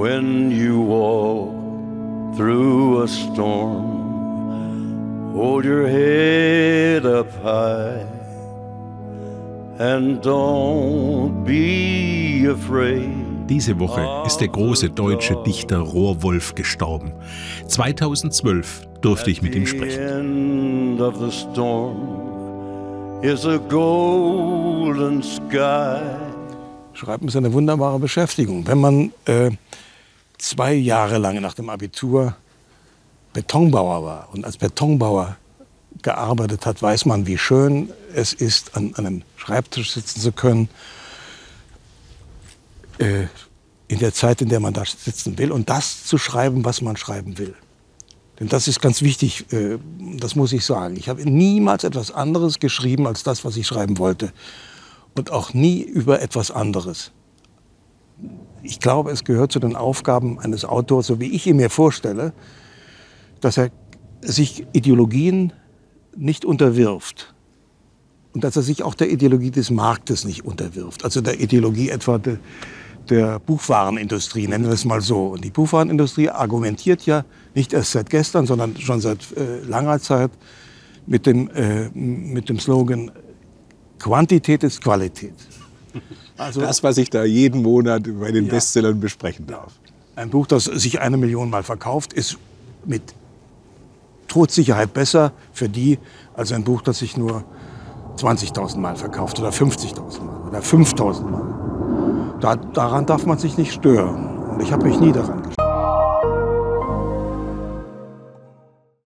When you walk through a storm, hold your head up high and don't be afraid. Diese Woche ist der große deutsche Dichter Rohrwolf gestorben. 2012 durfte ich mit ihm sprechen. Schreiben ist eine wunderbare Beschäftigung. Wenn man äh, zwei Jahre lang nach dem Abitur Betonbauer war und als Betonbauer gearbeitet hat, weiß man, wie schön es ist, an, einem Schreibtisch sitzen zu können äh, in der Zeit, in der man da sitzen will und das zu schreiben, was man schreiben will. Denn das ist ganz wichtig, äh, das muss ich sagen. Ich habe niemals etwas anderes geschrieben als das, was ich schreiben wollte. Und auch nie über etwas anderes. Ich glaube, es gehört zu den Aufgaben eines Autors, so wie ich ihn mir vorstelle, dass er sich Ideologien nicht unterwirft. Und dass er sich auch der Ideologie des Marktes nicht unterwirft. Also der Ideologie etwa de, der Buchwarenindustrie, nennen wir es mal so. Und die Buchwarenindustrie argumentiert ja nicht erst seit gestern, sondern schon seit äh, langer Zeit mit dem, äh, mit dem Slogan Quantität ist Qualität. Also, das, was ich da jeden Monat bei den ja, Bestsellern besprechen darf. Ein Buch, das sich eine Million Mal verkauft, ist mit Todsicherheit besser für die als ein Buch, das sich nur 20.000 Mal verkauft oder 50.000 Mal oder 5.000 Mal. Da, daran darf man sich nicht stören. Und ich habe mich nie daran